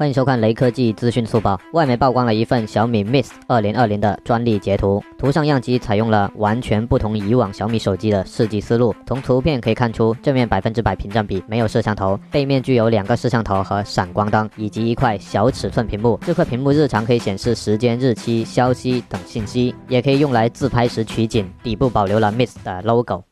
欢迎收看雷科技资讯速报外媒曝光了一份小米 mix 二零二零的专利截图。图上样机采用了完全不同以往小米手机的设计思路从图片可以看出正面百分之百屏占比没有摄像头背面具有两个摄像头和闪光灯以及一块小尺寸屏幕这块屏幕日常可以显示时间日期消息等信息也可以用来自拍时取景底部保留了 mix 的 logo